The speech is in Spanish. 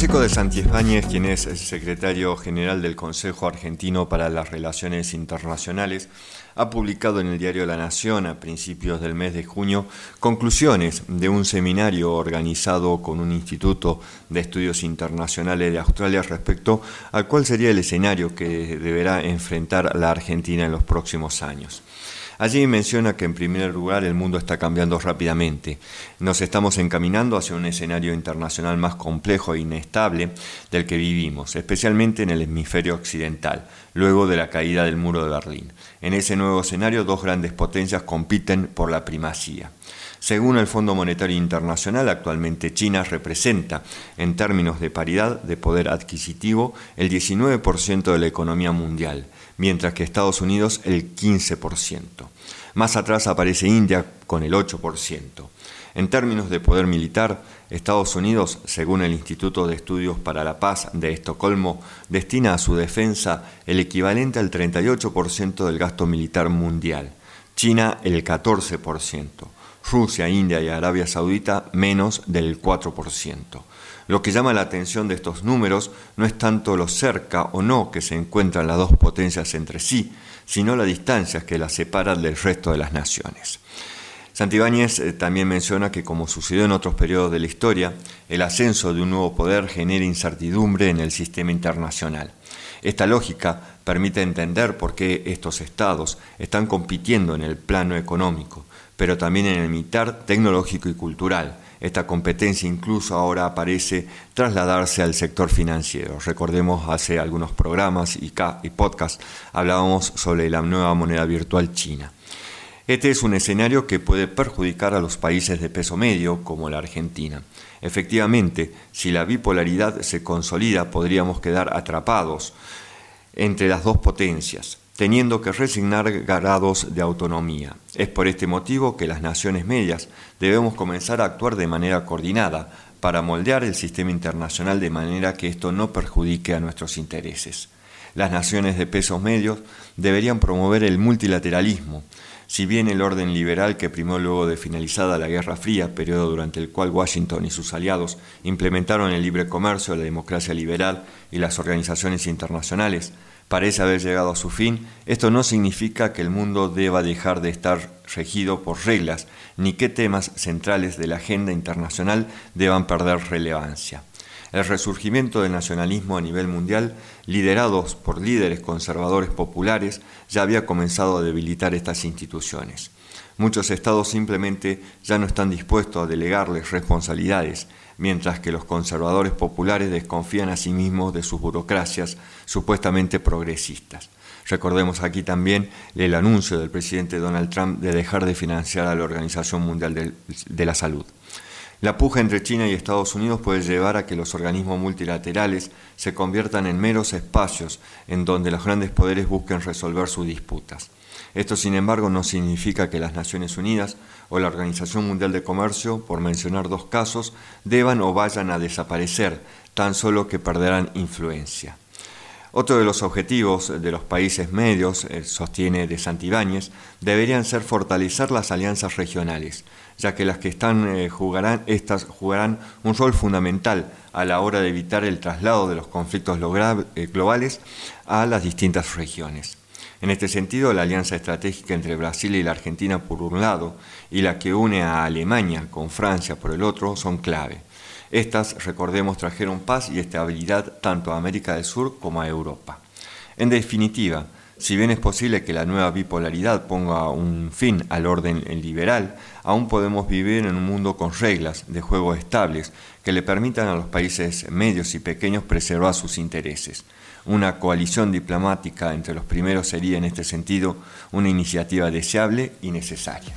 Francisco de Santibáñez, quien es el secretario general del Consejo Argentino para las Relaciones Internacionales, ha publicado en el diario La Nación a principios del mes de junio conclusiones de un seminario organizado con un instituto de estudios internacionales de Australia respecto al cual sería el escenario que deberá enfrentar la Argentina en los próximos años. Allí menciona que en primer lugar el mundo está cambiando rápidamente. Nos estamos encaminando hacia un escenario internacional más complejo e inestable del que vivimos, especialmente en el hemisferio occidental, luego de la caída del muro de Berlín. En ese nuevo escenario dos grandes potencias compiten por la primacía. Según el Fondo Monetario Internacional, actualmente China representa, en términos de paridad de poder adquisitivo, el 19% de la economía mundial mientras que Estados Unidos el 15%. Más atrás aparece India con el 8%. En términos de poder militar, Estados Unidos, según el Instituto de Estudios para la Paz de Estocolmo, destina a su defensa el equivalente al 38% del gasto militar mundial, China el 14%, Rusia, India y Arabia Saudita menos del 4%. Lo que llama la atención de estos números no es tanto lo cerca o no que se encuentran las dos potencias entre sí, sino la distancia que las separa del resto de las naciones. Santibáñez eh, también menciona que, como sucedió en otros periodos de la historia, el ascenso de un nuevo poder genera incertidumbre en el sistema internacional. Esta lógica permite entender por qué estos estados están compitiendo en el plano económico, pero también en el militar, tecnológico y cultural, esta competencia incluso ahora parece trasladarse al sector financiero. Recordemos hace algunos programas y, y podcasts hablábamos sobre la nueva moneda virtual china. Este es un escenario que puede perjudicar a los países de peso medio como la Argentina. Efectivamente, si la bipolaridad se consolida, podríamos quedar atrapados entre las dos potencias teniendo que resignar grados de autonomía. Es por este motivo que las naciones medias debemos comenzar a actuar de manera coordinada para moldear el sistema internacional de manera que esto no perjudique a nuestros intereses. Las naciones de pesos medios deberían promover el multilateralismo, si bien el orden liberal que primó luego de finalizada la Guerra Fría, periodo durante el cual Washington y sus aliados implementaron el libre comercio, la democracia liberal y las organizaciones internacionales, parece haber llegado a su fin, esto no significa que el mundo deba dejar de estar regido por reglas, ni que temas centrales de la agenda internacional deban perder relevancia. El resurgimiento del nacionalismo a nivel mundial, liderados por líderes conservadores populares, ya había comenzado a debilitar estas instituciones. Muchos estados simplemente ya no están dispuestos a delegarles responsabilidades, mientras que los conservadores populares desconfían a sí mismos de sus burocracias supuestamente progresistas. Recordemos aquí también el anuncio del presidente Donald Trump de dejar de financiar a la Organización Mundial de, la Salud. La puja entre China y Estados Unidos puede llevar a que los organismos multilaterales se conviertan en meros espacios en donde los grandes poderes busquen resolver sus disputas. Esto, sin embargo, no significa que las Naciones Unidas o la Organización Mundial de Comercio, por mencionar dos casos, deban o vayan a desaparecer, tan solo que perderán influencia. Otro de los objetivos de los países medios, eh, sostiene de Santibáñez, deberían ser fortalecer las alianzas regionales, ya que las que están eh, jugarán, estas jugarán un rol fundamental a la hora de evitar el traslado de los conflictos eh, globales a las distintas regiones. En este sentido, la alianza estratégica entre Brasil y la Argentina por un lado y la que une a Alemania con Francia por el otro son clave. Estas, recordemos, trajeron paz y estabilidad tanto a América del Sur como a Europa. En definitiva, si bien es posible que la nueva bipolaridad ponga un fin al orden liberal, aún podemos vivir en un mundo con reglas de juego estables que le permitan a los países medios y pequeños preservar sus intereses. Una coalición diplomática entre los primeros sería en este sentido una iniciativa deseable y necesaria.